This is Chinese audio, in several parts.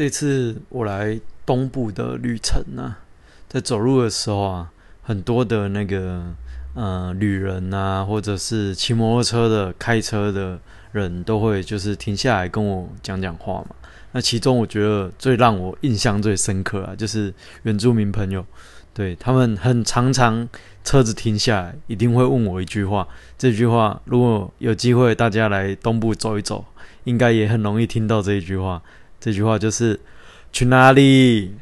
这次我来东部的旅程呢，在走路的时候啊，很多的那个呃旅人啊，或者是骑摩托车的、开车的人都会就是停下来跟我讲讲话嘛。那其中我觉得最让我印象最深刻啊，就是原住民朋友，对他们很常常车子停下来，一定会问我一句话。这句话如果有机会大家来东部走一走，应该也很容易听到这一句话。这句话就是去哪里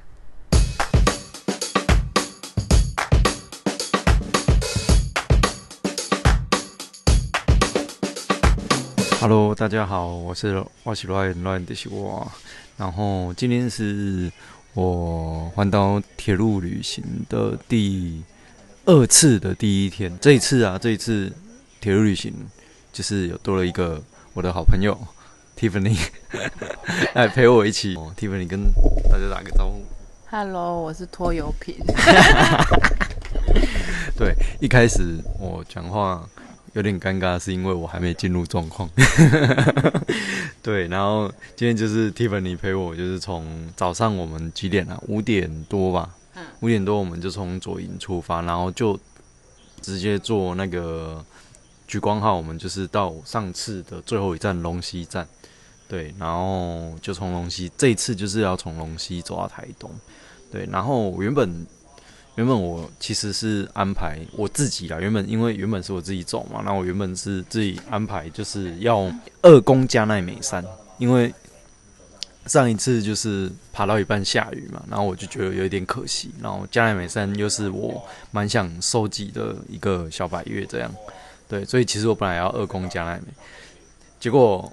？Hello，大家好，我是我是乱乱的是我。然后今天是我环岛铁路旅行的第二次的第一天。这一次啊，这一次铁路旅行就是有多了一个我的好朋友。Tiffany 来陪我一起。哦 Tiffany 跟大家打个招呼。Hello，我是拖油瓶。对，一开始我讲话有点尴尬，是因为我还没进入状况。对，然后今天就是 Tiffany 陪我，就是从早上我们几点啊？五点多吧。嗯。五点多我们就从左营出发，然后就直接坐那个莒光号，我们就是到上次的最后一站龙溪站。对，然后就从龙溪，这一次就是要从龙溪走到台东。对，然后原本原本我其实是安排我自己啦，原本因为原本是我自己走嘛，那我原本是自己安排就是要二宫加奈美山，因为上一次就是爬到一半下雨嘛，然后我就觉得有一点可惜，然后加奈美山又是我蛮想收集的一个小百月这样，对，所以其实我本来要二宫加奈美，结果。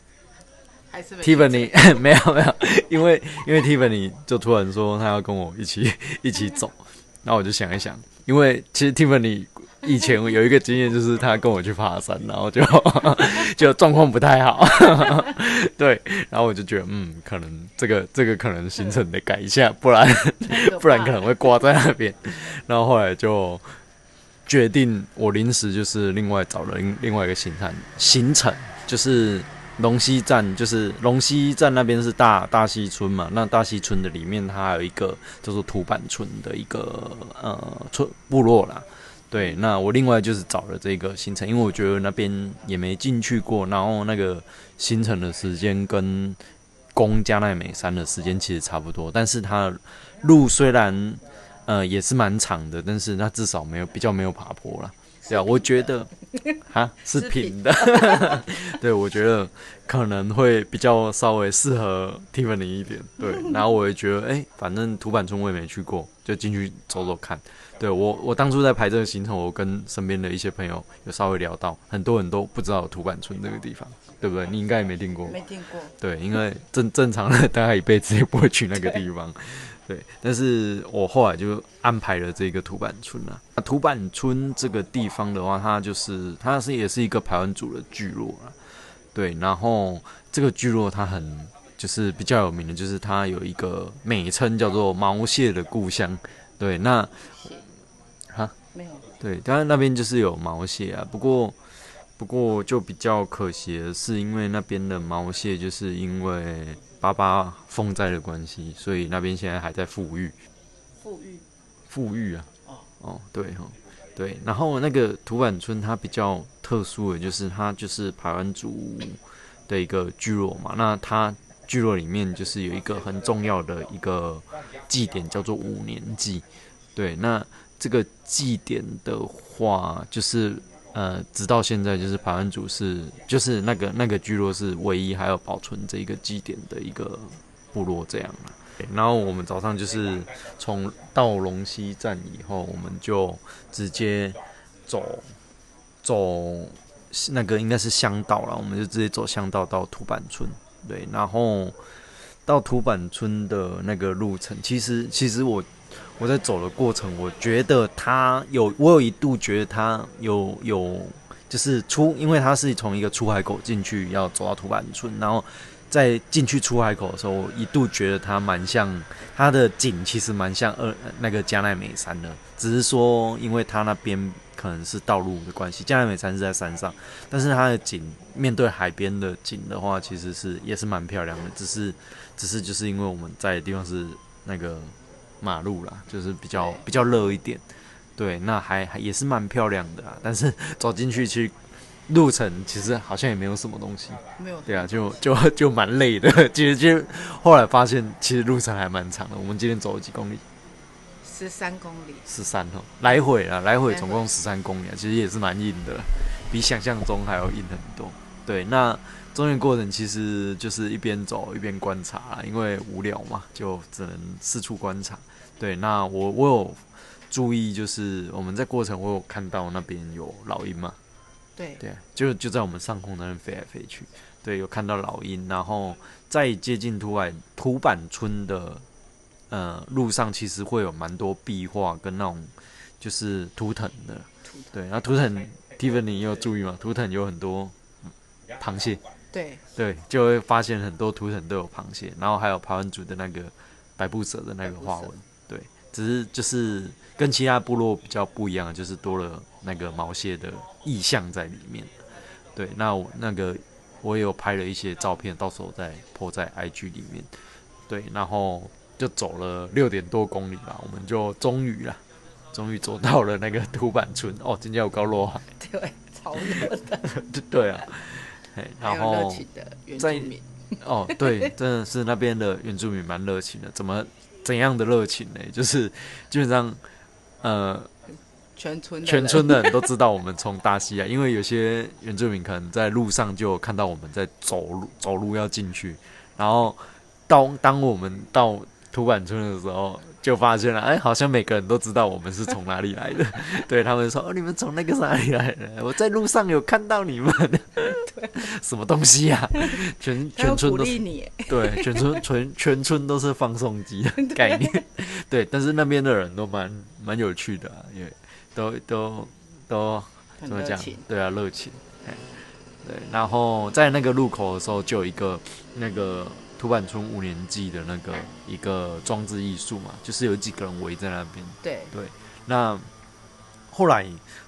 Tiffany 没有没有，因为因为 Tiffany 就突然说他要跟我一起一起走，然后我就想一想，因为其实 Tiffany 以前有一个经验，就是他跟我去爬山，然后就 就状况不太好，对，然后我就觉得嗯，可能这个这个可能行程得改一下，不然不然可能会挂在那边，然后后来就决定我临时就是另外找了另另外一个行程行程就是。龙溪站就是龙溪站那边是大大溪村嘛，那大溪村的里面它还有一个叫做土板村的一个呃村部落啦。对，那我另外就是找了这个行程，因为我觉得那边也没进去过，然后那个行程的时间跟攻加奈美山的时间其实差不多，但是它路虽然呃也是蛮长的，但是它至少没有比较没有爬坡了。对啊，我觉得 啊是平的，对我觉得可能会比较稍微适合 Tiffany 一点。对，然后我也觉得，哎，反正土板村我也没去过，就进去走走看。对我，我当初在排这个行程，我跟身边的一些朋友有稍微聊到，很多人都不知道土板村这个地方，对不对？你应该也没听过，没听过。对，因为正正常的大概一辈子也不会去那个地方。对，但是我后来就安排了这个土板村啊。那土板村这个地方的话，它就是它是也是一个排湾族的聚落啊。对，然后这个聚落它很就是比较有名的，就是它有一个美称叫做毛蟹的故乡。对，那哈没有。对，当然那边就是有毛蟹啊，不过不过就比较可惜的是，因为那边的毛蟹就是因为。爸爸风灾的关系，所以那边现在还在富裕。富裕，富裕啊！哦哦，对哈，对。然后那个土板村它比较特殊的就是它就是排湾族的一个聚落嘛。那它聚落里面就是有一个很重要的一个祭典，叫做五年祭。对，那这个祭典的话，就是。呃，直到现在，就是排湾族是，就是那个那个聚落是唯一还有保存这一个祭典的一个部落这样然后我们早上就是从到龙溪站以后，我们就直接走走那个应该是乡道了，我们就直接走乡道到土板村。对，然后到土板村的那个路程，其实其实我。我在走的过程，我觉得他有，我有一度觉得他有有，就是出，因为他是从一个出海口进去，要走到土板村，然后在进去出海口的时候，我一度觉得它蛮像，它的景其实蛮像二那个加奈美山的，只是说因为它那边。可能是道路的关系，加奈美山是在山上，但是它的景面对海边的景的话，其实是也是蛮漂亮的，只是只是就是因为我们在的地方是那个马路啦，就是比较比较热一点，对，那还还也是蛮漂亮的啊，但是 走进去去。路程其实好像也没有什么东西，没有。对啊，就就就蛮累的。其实就后来发现，其实路程还蛮长的。我们今天走了几公里？十三公里。十三哦，来回啊，来回总共十三公里啊，其实也是蛮硬的，比想象中还要硬很多。对，那中间过程其实就是一边走一边观察，因为无聊嘛，就只能四处观察。对，那我我有注意，就是我们在过程我有看到那边有老鹰嘛。对对，就就在我们上空那边飞来飞去。对，有看到老鹰，然后在接近土板土板村的呃路上，其实会有蛮多壁画跟那种就是图腾的。对，然后图腾，Tiffany 也有注意吗？图腾有很多螃蟹。对。对，就会发现很多图腾都有螃蟹，然后还有排湾族的那个百步蛇的那个花纹。对，只是就是跟其他部落比较不一样，就是多了那个毛蟹的。意象在里面，对，那我那个我也有拍了一些照片，到时候再泼在 IG 里面，对，然后就走了六点多公里吧，我们就终于了，终于走到了那个土板村。哦，今天有高落海，对，超热的，对啊，然后在哦，对，真的是那边的原住民蛮热情的，怎么怎样的热情呢？就是基本上，呃。全村全村的人都知道我们从大溪来，因为有些原住民可能在路上就看到我们在走路，走路要进去，然后到当我们到土板村的时候，就发现了，哎，好像每个人都知道我们是从哪里来的。对他们说：“哦，你们从那个哪里来的？我在路上有看到你们。”什么东西呀？全 全村都是对，全村全全村都是放送机的概念。对，但是那边的人都蛮蛮有趣的，因为。都都都怎么讲？对啊，热情。对，然后在那个路口的时候，就有一个那个土板村五年级的那个一个装置艺术嘛，就是有几个人围在那边。对对，那后来。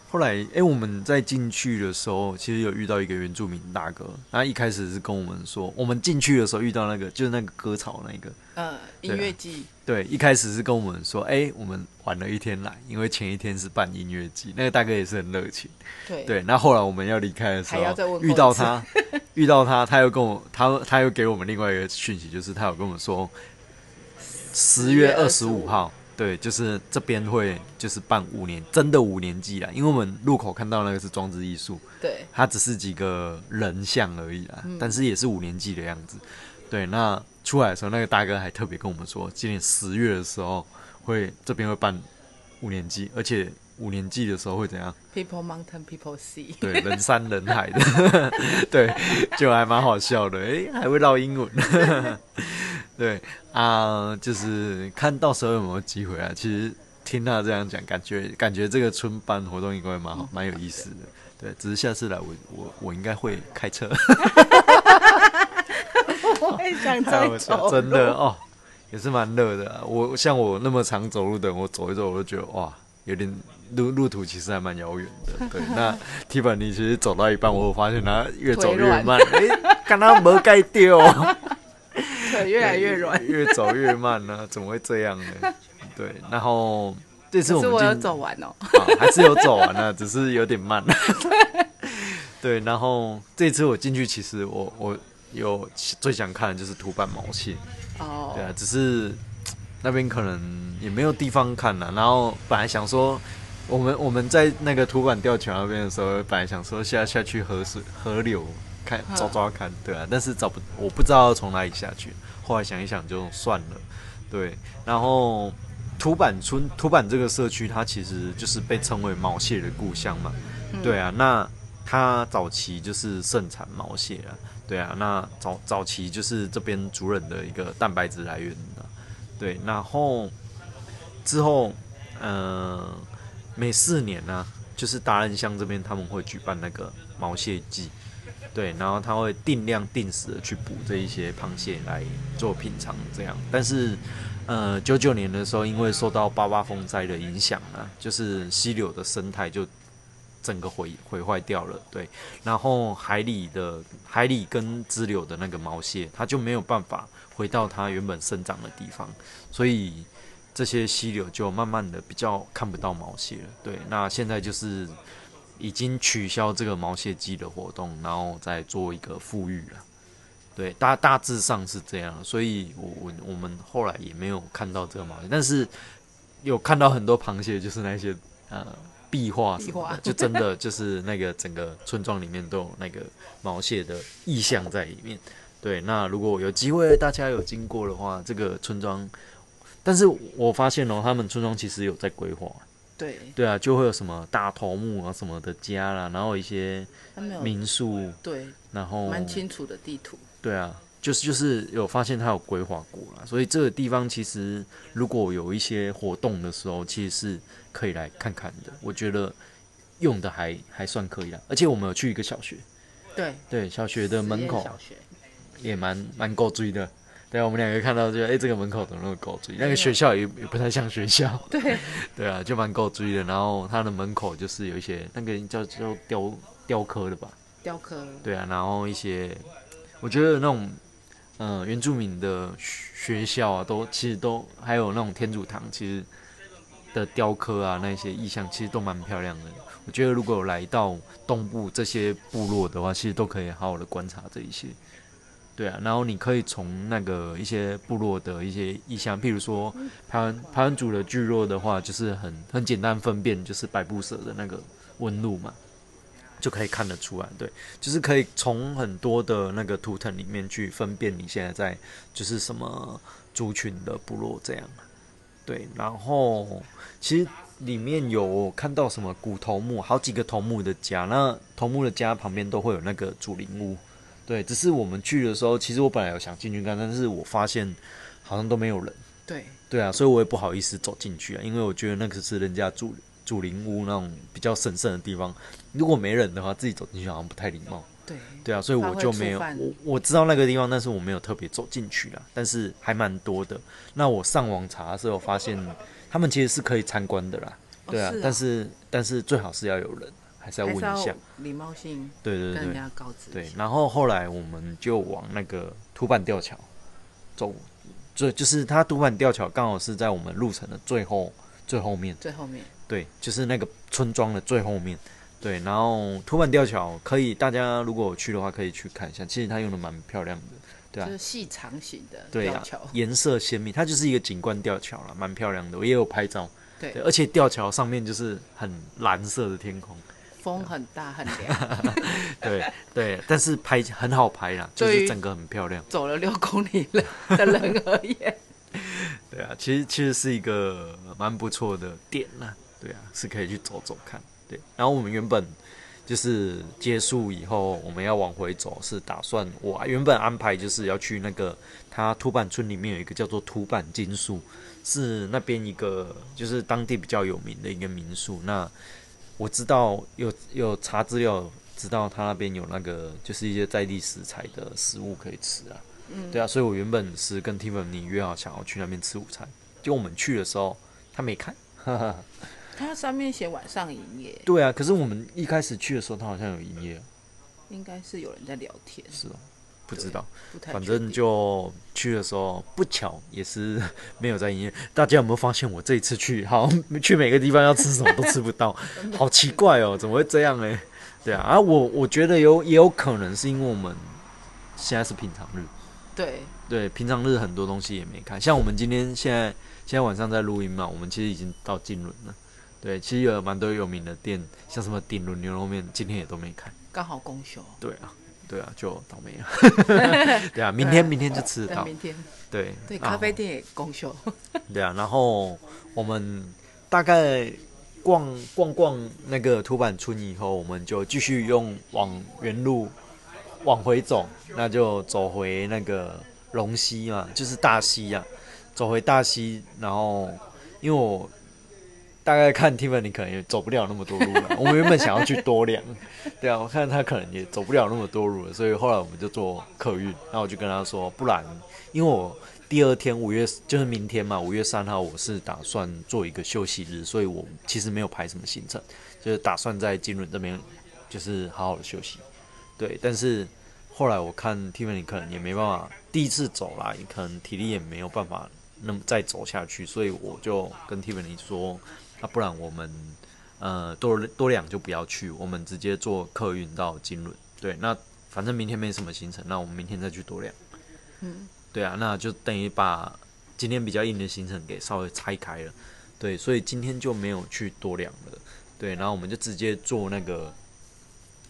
后来，哎，我们在进去的时候，其实有遇到一个原住民大哥。然后一开始是跟我们说，我们进去的时候遇到那个，就是那个割草那个，呃，音乐季。对，一开始是跟我们说，哎，我们晚了一天来，因为前一天是办音乐季。那个大哥也是很热情。对对，那后来我们要离开的时候，遇到他，遇到他，他又跟我，他他又给我们另外一个讯息，就是他有跟我们说，十月二十五号。对，就是这边会就是办五年，真的五年祭啦。因为我们路口看到那个是装置艺术，对，它只是几个人像而已啦，但是也是五年祭的样子。对，那出来的时候，那个大哥还特别跟我们说，今年十月的时候会这边会办五年祭，而且五年级的时候会怎样？People mountain, people sea。对，人山人海的，对，就还蛮好笑的。哎，还会唠英文。对啊，就是看到时候有没有机会啊。其实听他这样讲，感觉感觉这个春班活动应该蛮好，蛮有意思的。对，只是下次来我我我应该会开车。我也想再走。真的哦，也是蛮热的。我像我那么长走路的，我走一走我都觉得哇，有点路路途其实还蛮遥远的。对，那 t i f a 其实走到一半，我发现他越走越慢，哎，刚刚没盖掉。腿越来越软，越走越慢呢？怎么会这样呢？对，然后这次我们有走完哦，还是有走完了，只是有点慢。对，然后这次我进去，其实我我有最想看的就是土板毛线哦，对啊，只是那边可能也没有地方看了。然后本来想说，我们我们在那个土板吊桥那边的时候，本来想说下下去河水河流。看抓抓看，对啊，但是找不，我不知道从哪里下去。后来想一想，就算了。对，然后土板村土板这个社区，它其实就是被称为毛蟹的故乡嘛。对啊，那它早期就是盛产毛蟹啊。对啊，那早早期就是这边族人的一个蛋白质来源的。对，然后之后，嗯，每四年呢，就是达人乡这边他们会举办那个毛蟹季。对，然后他会定量定时的去捕这一些螃蟹来做品尝，这样。但是，呃，九九年的时候，因为受到八八风灾的影响啊，就是溪流的生态就整个毁毁坏掉了。对，然后海里的海里跟支流的那个毛蟹，它就没有办法回到它原本生长的地方，所以这些溪流就慢慢的比较看不到毛蟹了。对，那现在就是已经取消这个毛蟹季的活动，然后再做一个富裕了。对，大大致上是这样，所以我我我们后来也没有看到这个毛蟹，但是有看到很多螃蟹，就是那些呃壁画什么的，就真的就是那个整个村庄里面都有那个毛蟹的意象在里面。对，那如果有机会大家有经过的话，这个村庄，但是我发现哦，他们村庄其实有在规划。对对啊，就会有什么大头目啊什么的家啦，然后一些民宿，对，然后蛮清楚的地图。对啊，就是就是有发现他有规划过了，所以这个地方其实如果有一些活动的时候，其实是可以来看看的。我觉得用的还还算可以啦，而且我们有去一个小学，对对，小学的门口也蛮蛮够追的。对，我们两个看到就哎，这个门口怎么那么够追？那个学校也也不太像学校，对 对啊，就蛮够追的。然后它的门口就是有一些那个叫叫雕雕刻的吧，雕刻对啊，然后一些。我觉得那种，嗯，原住民的学校啊，都其实都还有那种天主堂，其实的雕刻啊，那些意象其实都蛮漂亮的。我觉得如果有来到东部这些部落的话，其实都可以好好的观察这一些。对啊，然后你可以从那个一些部落的一些意象，譬如说排湾排湾族的聚落的话，就是很很简单分辨，就是百步蛇的那个纹路嘛。就可以看得出来，对，就是可以从很多的那个图腾里面去分辨你现在在就是什么族群的部落这样，对，然后其实里面有看到什么古头目，好几个头目的家，那头目的家旁边都会有那个主灵屋，对，只是我们去的时候，其实我本来有想进去看，但是我发现好像都没有人，对，对啊，所以我也不好意思走进去啊，因为我觉得那个是人家住。主灵屋那种比较神圣的地方，如果没人的话，自己走进去好像不太礼貌。对对啊，所以我就没有我我知道那个地方，但是我没有特别走进去啦。但是还蛮多的。那我上网查的时候发现，他们其实是可以参观的啦。对啊，但是但是最好是要有人，还是要问一下。礼貌性。对对对，跟人家告知。对，然后后来我们就往那个土板吊桥走，这就是它土板吊桥刚好是在我们路程的最后最后面，最后面。对，就是那个村庄的最后面，对，然后土板吊桥可以，大家如果去的话可以去看一下，其实它用的蛮漂亮的，对啊，就是细长型的吊桥，颜色鲜明，它就是一个景观吊桥了，蛮漂亮的，我也有拍照，对，而且吊桥上面就是很蓝色的天空，风很大很凉，对对，但是拍很好拍啦，就是整个很漂亮，走了六公里了的人而言，对啊，其实其实是一个蛮不错的点呢。对啊，是可以去走走看。对，然后我们原本就是结束以后，我们要往回走，是打算我原本安排就是要去那个它土板村里面有一个叫做土板金树，是那边一个就是当地比较有名的一个民宿。那我知道有有查资料，知道他那边有那个就是一些在地食材的食物可以吃啊。嗯，对啊，所以我原本是跟 Tiffany 约好想要去那边吃午餐，结果我们去的时候他没开。它上面写晚上营业。对啊，可是我们一开始去的时候，他好像有营业。应该是有人在聊天。是哦，不知道。反正就去的时候不巧也是 没有在营业。大家有没有发现我这一次去，好像 去每个地方要吃什么都吃不到，好奇怪哦，怎么会这样呢？对啊，啊，我我觉得有也有可能是因为我们现在是平常日。对对，平常日很多东西也没看，像我们今天现在现在晚上在录音嘛，我们其实已经到金轮了。对，其实有蛮多有名的店，像什么鼎轮牛肉面，今天也都没开，刚好公休。对啊，对啊，就倒霉了。对啊，明天明天就吃得到。明天。对对，咖啡店也公休。对啊，然后我们大概逛逛逛那个土板村以后，我们就继续用往原路往回走，那就走回那个龙溪嘛，就是大溪呀，走回大溪，然后因为我。大概看 Tiffany 可能也走不了那么多路了。我们原本想要去多良，对啊，我看他可能也走不了那么多路了，所以后来我们就坐客运。然后我就跟他说，不然，因为我第二天五月就是明天嘛，五月三号我是打算做一个休息日，所以我其实没有排什么行程，就是打算在金轮这边就是好好的休息。对，但是后来我看 Tiffany 可能也没办法第一次走啦，可能体力也没有办法那么再走下去，所以我就跟 Tiffany 说，那不然我们呃多多两就不要去，我们直接坐客运到金轮。对，那反正明天没什么行程，那我们明天再去多两。嗯，对啊，那就等于把今天比较硬的行程给稍微拆开了。对，所以今天就没有去多两了。对，然后我们就直接坐那个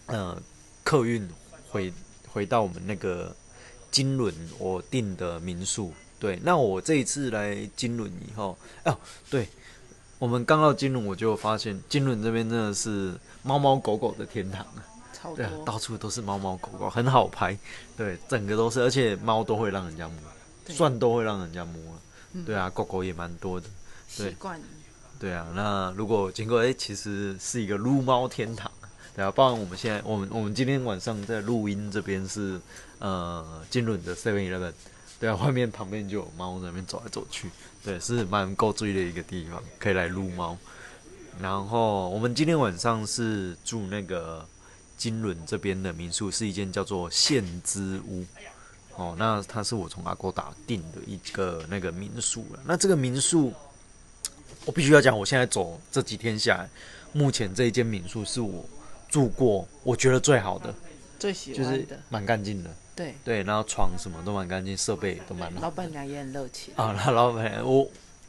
呃客运回回到我们那个金轮我订的民宿。对，那我这一次来金轮以后，哦，对，我们刚到金轮，我就发现金轮这边真的是猫猫狗狗的天堂啊。超对啊，多。到处都是猫猫狗狗，很好拍。对，整个都是，而且猫都会让人家摸，对蒜都会让人家摸。嗯对啊，狗狗也蛮多的。对习惯对啊，那如果经过，哎、其实是一个撸猫天堂。对啊，包含我们现在，我们我们今天晚上在录音这边是呃金轮的 Seven Eleven。对啊，外面旁边就有猫在那边走来走去。对，是蛮够注意的一个地方，可以来撸猫。然后我们今天晚上是住那个金轮这边的民宿，是一间叫做现之屋。哦，那它是我从阿哥打定的一个那个民宿了。那这个民宿，我必须要讲，我现在走这几天下来，目前这一间民宿是我住过我觉得最好的，最喜就是，蛮干净的。对，对，然后床什么都蛮干净，设备都蛮好。老板娘也很热情。啊，那老板娘，我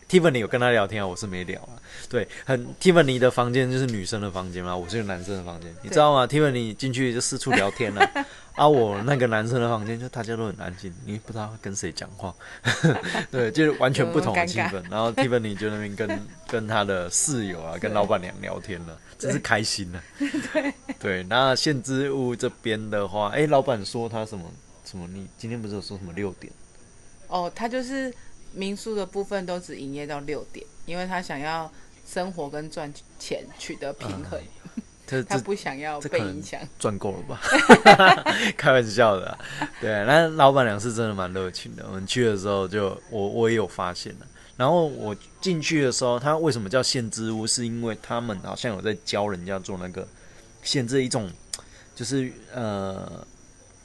Tiffany 有跟他聊天啊，我是没聊啊。对，很 Tiffany 的房间就是女生的房间嘛，我是个男生的房间，你知道吗？Tiffany 进去就四处聊天了、啊，我那个男生的房间就大家都很安静，你不知道跟谁讲话，对，就是完全不同的气氛。然后 Tiffany 就那边跟跟他的室友啊，跟老板娘聊天了，真是开心了、对对，那限之屋这边的话，哎，老板说他什么什么？你今天不是有说什么六点？哦，他就是民宿的部分都只营业到六点，因为他想要生活跟赚钱取得平衡，他这这不想要被影响。赚够了吧？开玩笑的啊、对，那老板娘是真的蛮热情的。我们去的时候就我我也有发现了。然后我进去的时候，他为什么叫限制屋？是因为他们好像有在教人家做那个限制一种，就是呃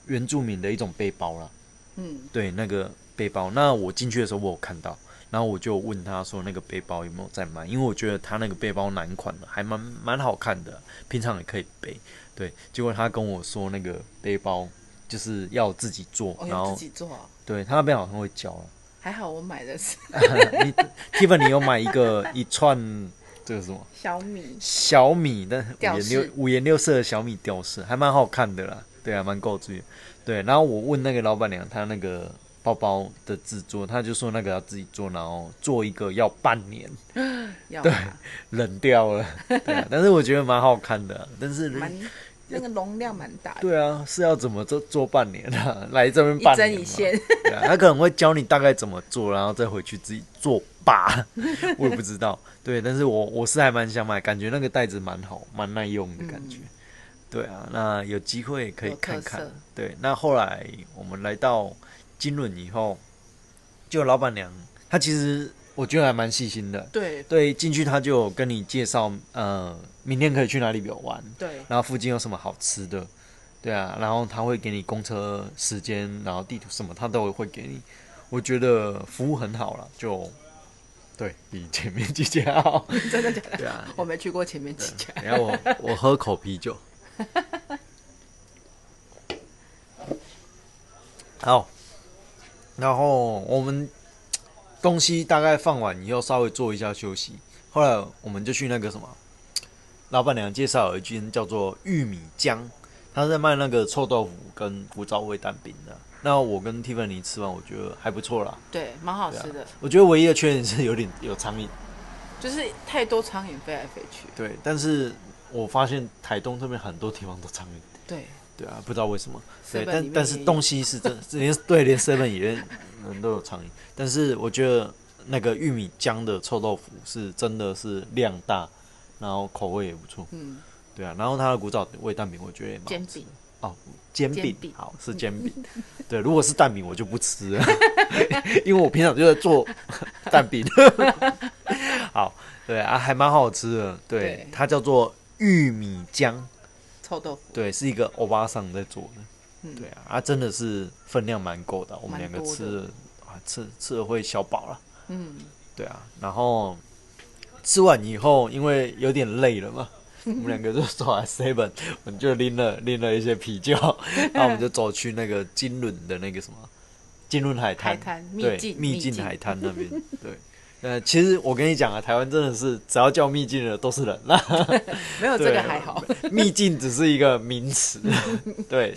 原住民的一种背包啦。嗯，对，那个背包。那我进去的时候，我有看到，然后我就问他说，那个背包有没有在卖？因为我觉得他那个背包男款的，还蛮蛮好看的，平常也可以背。对，结果他跟我说，那个背包就是要自己做，哦，然后自己做啊。对他那边好像会教啊。还好我买的是 你 Tiffany 有买一个 一串这个什么小米，小米的五颜六五颜六色的小米吊饰，还蛮好看的啦。对啊，蛮够注意。对，然后我问那个老板娘，她那个包包的制作，他就说那个要自己做，然后做一个要半年，对冷掉了。对啊，但是我觉得蛮好看的啊、但是蛮那个容量蛮大的，对啊，是要怎么做做半年啊？来这边一半年嘛针一线。对啊，他可能会教你大概怎么做，然后再回去自己做吧。我也不知道，对，但是我我是还蛮想买，感觉那个袋子蛮好，蛮耐用的感觉。对啊，那有机会可以看看色。对，那后来我们来到金轮以后，就老板娘她其实我觉得还蛮细心的。对对，进去她就有跟你介绍，呃，明天可以去哪里游玩，对，然后附近有什么好吃的，对啊，然后他会给你公车时间，然后地图什么他都会给你。我觉得服务很好了，就对比前面几家好。真的假的？对啊，我没去过前面几家。然后我我喝口啤酒。好，然后我们东西大概放完以后，稍微做一下休息。后来我们就去那个什么，老板娘介绍有一间叫做玉米浆，他在卖那个臭豆腐跟古早味蛋饼的。那我跟 Tiffany 吃完，我觉得还不错啦。对，蛮好吃的，我觉得唯一的缺点是有点有苍蝇，就是太多苍蝇飞来飞去。对，但是我发现台东这边很多地方都苍蝇。对，对啊，不知道为什么。对，但但是东西是真，连对连 seven 也人都有苍蝇。但是我觉得那个玉米浆的臭豆腐是真的是量大，然后口味也不错。嗯，对啊，然后它的古早味蛋饼我觉得也蛮好哦，煎饼好是煎饼。对，如果是蛋饼我就不吃了，因为我平常就在做 蛋饼。好，对啊，还蛮好吃的。对，对它叫做玉米浆，臭豆腐，对，是一个欧巴桑在做的。嗯对啊，啊，真的是分量蛮够的，我们两个吃了啊，吃吃了会小饱了。嗯，对啊，然后吃完以后，因为有点累了嘛，我们两个就走来 seven，我们就拎了拎了一些啤酒，然后我们就走去那个金轮的那个什么金轮海滩，对秘境海滩那边，对。呃，其实我跟你讲啊，台湾真的是只要叫秘境的都是人啦，没有这个还好，秘境只是一个名词，对，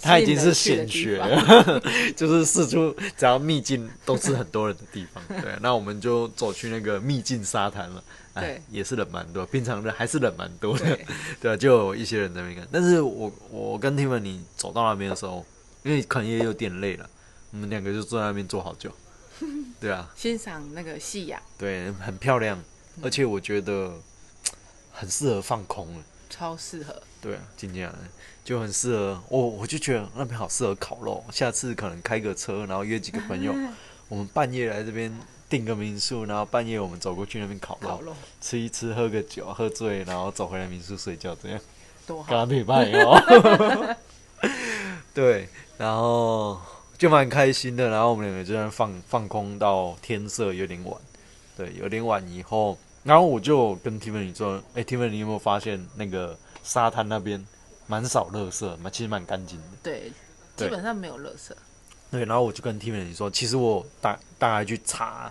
它已经是显学的地方了，就是四处只要秘境都是很多人的地方。对，那我们就走去那个秘境沙滩了。哎对，也是人蛮多，平常人还是人蛮多的。对，就有一些人在那边看。但是我我跟 Tiffany 走到那边的时候，因为可能也有点累了，我们两个就坐在那边坐好久。对啊，欣赏那个夕阳，对，很漂亮，而且我觉得很适合放空了。超适合。对啊，今天就很适合我，我就觉得那边好适合烤肉。下次可能开个车，然后约几个朋友，我们半夜来这边订个民宿，然后半夜我们走过去那边烤肉，烤肉吃一吃，喝个酒，喝醉，然后走回来民宿睡觉，这样多好，陪伴哦。对，然后就蛮开心的，然后我们两个就在那放放空到天色有点晚，对，有点晚以后，然后我就跟 Tiffany 说：“哎，Tiffany，你有没有发现那个沙滩那边蛮少垃圾，蛮其实蛮干净的。”对，基本上没有垃圾。对，然后我就跟 Tiffany 说，其实我大大概去查，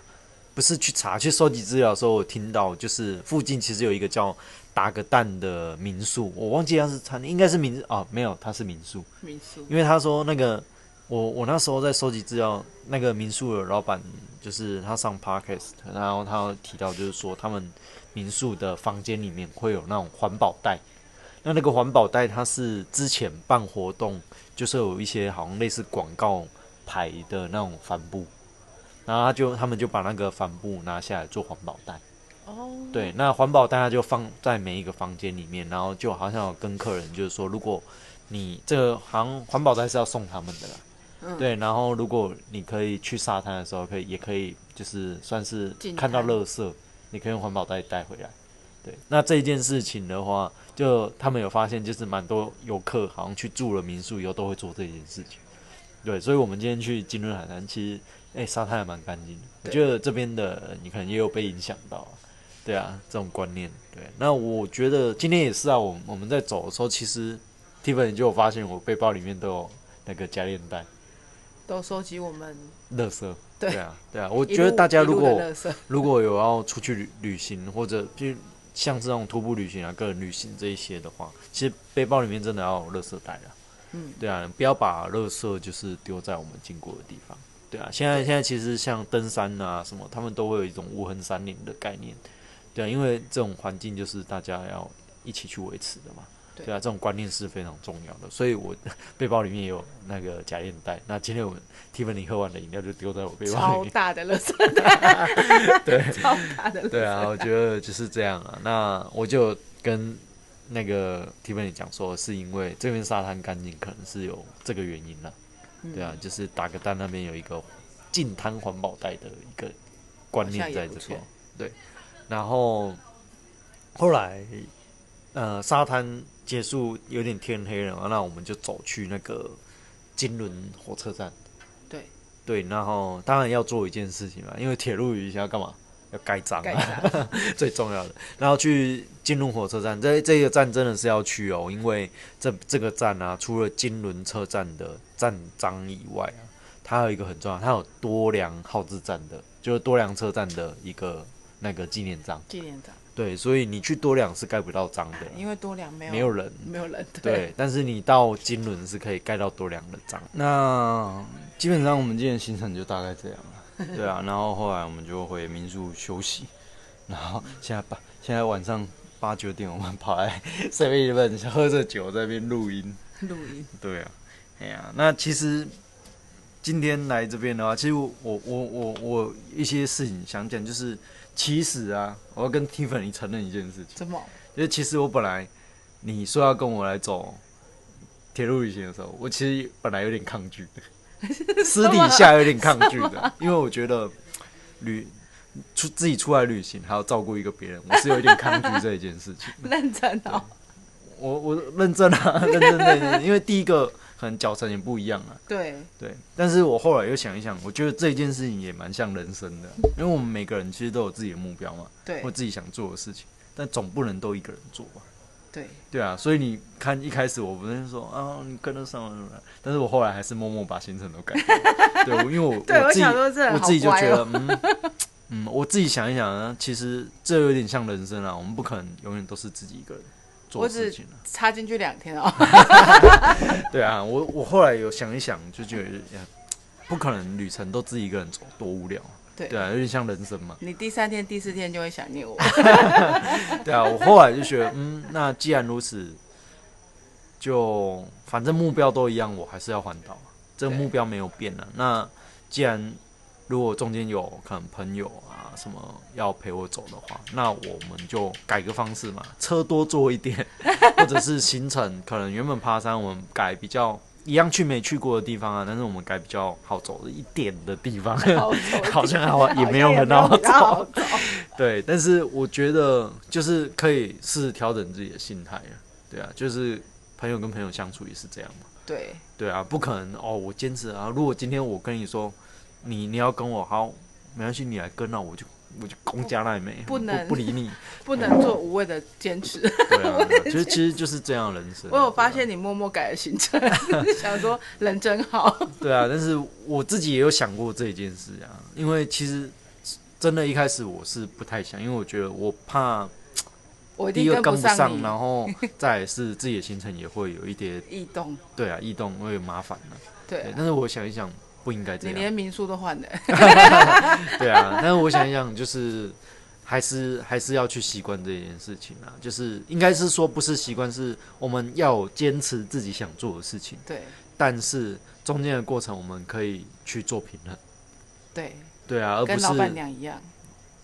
不是去查，去收集资料的时候，我听到就是附近其实有一个叫打个蛋的民宿，我忘记它是餐厅，应该是民哦，没有，它是民宿，民宿因为他说那个我我那时候在收集资料，那个民宿的老板就是他上 podcast，然后他提到就是说他们民宿的房间里面会有那种环保袋，那那个环保袋它是之前办活动，就是有一些好像类似广告牌的那种帆布，然后他就他们就把那个帆布拿下来做环保袋。哦，对，那环保袋它就放在每一个房间里面，然后就好像有跟客人就是说，如果你这个好像环保袋是要送他们的啦，嗯对，然后如果你可以去沙滩的时候，可以也可以就是算是看到滩垃圾，你可以用环保袋带回来。对，那这一件事情的话，就他们有发现，就是蛮多游客好像去住了民宿以后都会做这件事情。对，所以我们今天去金润海滩，其实哎、沙滩还蛮干净的。我对觉得这边的你可能也有被影响到啊，对啊，这种观念。对，那我觉得今天也是啊，我们我们在走的时候，其实 Tiffany 就有发现我背包里面都有那个夹链袋、都收集我们垃圾。对啊，对啊，我一觉得大家如果 如果有要出去旅旅行，或者就像这种徒步旅行啊、个人旅行这一些的话，其实背包里面真的要有垃圾袋啊。嗯，对啊，不要把垃圾就是丢在我们经过的地方。对啊，现在对现在其实像登山啊什么，他们都会有一种无痕山林的概念。对啊，因为这种环境就是大家要一起去维持的嘛。对对啊，这种观念是非常重要的，所以我 背包里面也有那个假链袋。那今天我们 Tiffany 喝完的饮料就丢在我背包里超。大的垃圾袋，对 超大的垃圾袋。对啊，我觉得就是这样啊。那我就跟那个 Tiffany 讲说，是因为这边沙滩干净，可能是有这个原因啦。嗯对啊，就是打个蛋那边有一个净滩环保袋的一个观念在这边错。对，然后后来呃沙滩结束有点天黑了嘛，那我们就走去那个金轮火车站。对，对，然后当然要做一件事情嘛，因为铁路鱼要干嘛？要盖章盖啊，最重要的。然后去金轮火车站，这这个站真的是要去哦，因为这这个站啊，除了金轮车站的站章以外啊，它有一个很重要，它有多良号志站的，就是多良车站的一个那个纪念章。纪念章，对，所以你去多良是盖不到章的，因为多良没有没有人。没有人对，但是你到金轮是可以盖到多良的章。那基本上我们今天行程就大概这样了。对啊，然后后来我们就回民宿休息，然后现在八现在晚上八九点，我们跑来 Seven Eleven 喝着酒在那边录音。录音，对啊，哎呀，那其实今天来这边的话，其实我我我我我一些事情想讲，就是其实啊，我要跟 Tiffany 承认一件事情，怎么？就是其实我本来你说要跟我来走铁路旅行的时候，我其实本来有点抗拒的，私底下有点抗拒的，因为我觉得旅出自己出来旅行还要照顾一个别人，我是有一点抗拒这一件事情。认真哦，我我认真啊，认真认真，因为第一个可能脚程也不一样啊，对，对。但是我后来又想一想，我觉得这件事情也蛮像人生的，因为我们每个人其实都有自己的目标嘛，对或，自己想做的事情，但总不能都一个人做吧。对，对啊，所以你看一开始我不是说啊，你跟得上了，但是我后来还是默默把行程都改了。对，因为我对我自己我自己就觉得哦，嗯嗯，我自己想一想呢，其实这有点像人生啊，我们不可能永远都是自己一个人做我只事情啊。插进去两天哦，对啊，我我后来有想一想，就觉得呀不可能旅程都自己一个人走，多无聊啊。对对啊，有点像人生嘛。你第三天、第四天就会想念我，对啊，我后来就觉得，嗯，那既然如此，就反正目标都一样，我还是要环岛，这个目标没有变啊。那既然如果中间有可能朋友啊什么要陪我走的话，那我们就改个方式嘛，车多坐一点，或者是行程可能原本爬山我们改比较一样去没去过的地方啊，但是我们改比较好走的一点的地方。好好像好也没有很好。走，对，但是我觉得就是可以试着调整自己的心态啊，对啊，就是朋友跟朋友相处也是这样嘛，对，对啊，不可能哦，我坚持啊，如果今天我跟你说你你要跟我好，没关系，你来跟那我就我就公家那也没不能不理你，不能做无谓的坚持。对啊，其实其实就是这样人生啊。我有发现你默默改了行程，想说人真好。对啊，但是我自己也有想过这一件事啊，因为其实真的一开始我是不太想，因为我觉得我怕第一个跟不不上，然后再是自己的行程也会有一点异动，对啊异动，会有麻烦的。对对，但是我想一想，不应该这样。你连民宿都换了，对啊，但是我想一想，就是还是还是要去习惯这件事情啊，就是应该是说不是习惯，是我们要有坚持自己想做的事情，对。但是中间的过程我们可以去做平衡。对，对啊，而不是跟老板娘一样，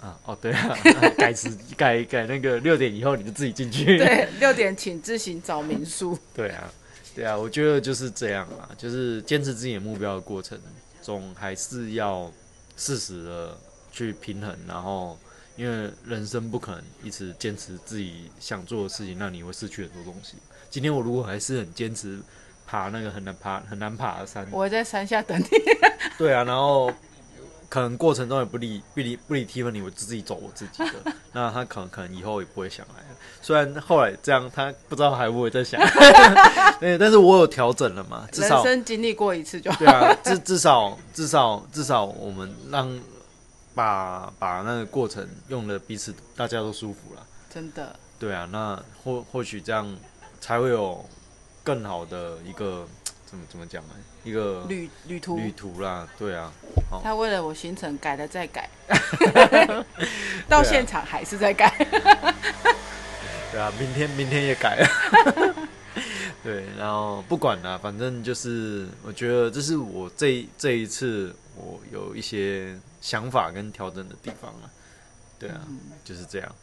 啊，哦，对啊，改时改改那个六点以后你就自己进去。对，六点请自行找民宿，对啊，对啊，我觉得就是这样啊，就是坚持自己的目标的过程中，还是要适时的去平衡，然后因为人生不可能一直坚持自己想做的事情，那你会失去很多东西。今天我如果还是很坚持爬那个很难爬很难爬的山，我会在山下等你。对啊，然后可能过程中也不理不理不理 Tiffany，我自己走我自己的，那他可能可能以后也不会想来了。虽然后来这样，他不知道还会不会再想，对，但是我有调整了嘛，至人少生经历过一次就好。对啊，至至少至少至少我们让把把那个过程用的彼此大家都舒服了。真的，对啊，那或或许这样才会有更好的一个怎么怎么讲呢？一个旅旅途，旅途啦，对啊，他为了我行程改了再改，到现场还是在改。对啊，明天明天也改了。对，然后不管啦，反正就是我觉得这是我这这一次我有一些想法跟调整的地方啊。对啊，嗯就是这样。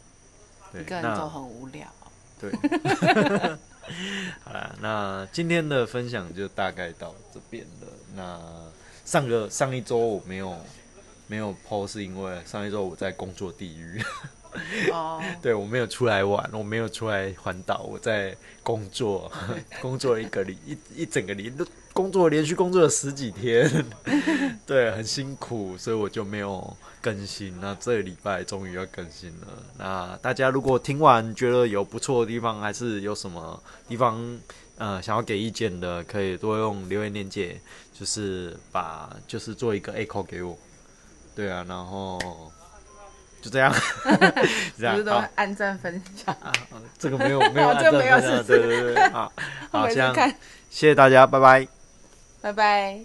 一，个人那走很无聊。对，好啦，那今天的分享就大概到这边了。那上个上一周我没有没有 PO，是因为上一周我在工作地狱。哦，对我没有出来玩，我没有出来环岛，我在工作，工作一个礼一一整个礼，工作连续工作了十几天，对，很辛苦，所以我就没有更新。那这个礼拜终于要更新了。那大家如果听完觉得有不错的地方，还是有什么地方呃想要给意见的，可以多用留言链接，就是把就是做一个 echo 给我。对啊，然后就这样，这样不是都好。按赞分享？啊，这个没有 没有哦按赞分享，是对对对，好，我好，这样，谢谢大家，拜拜。拜拜。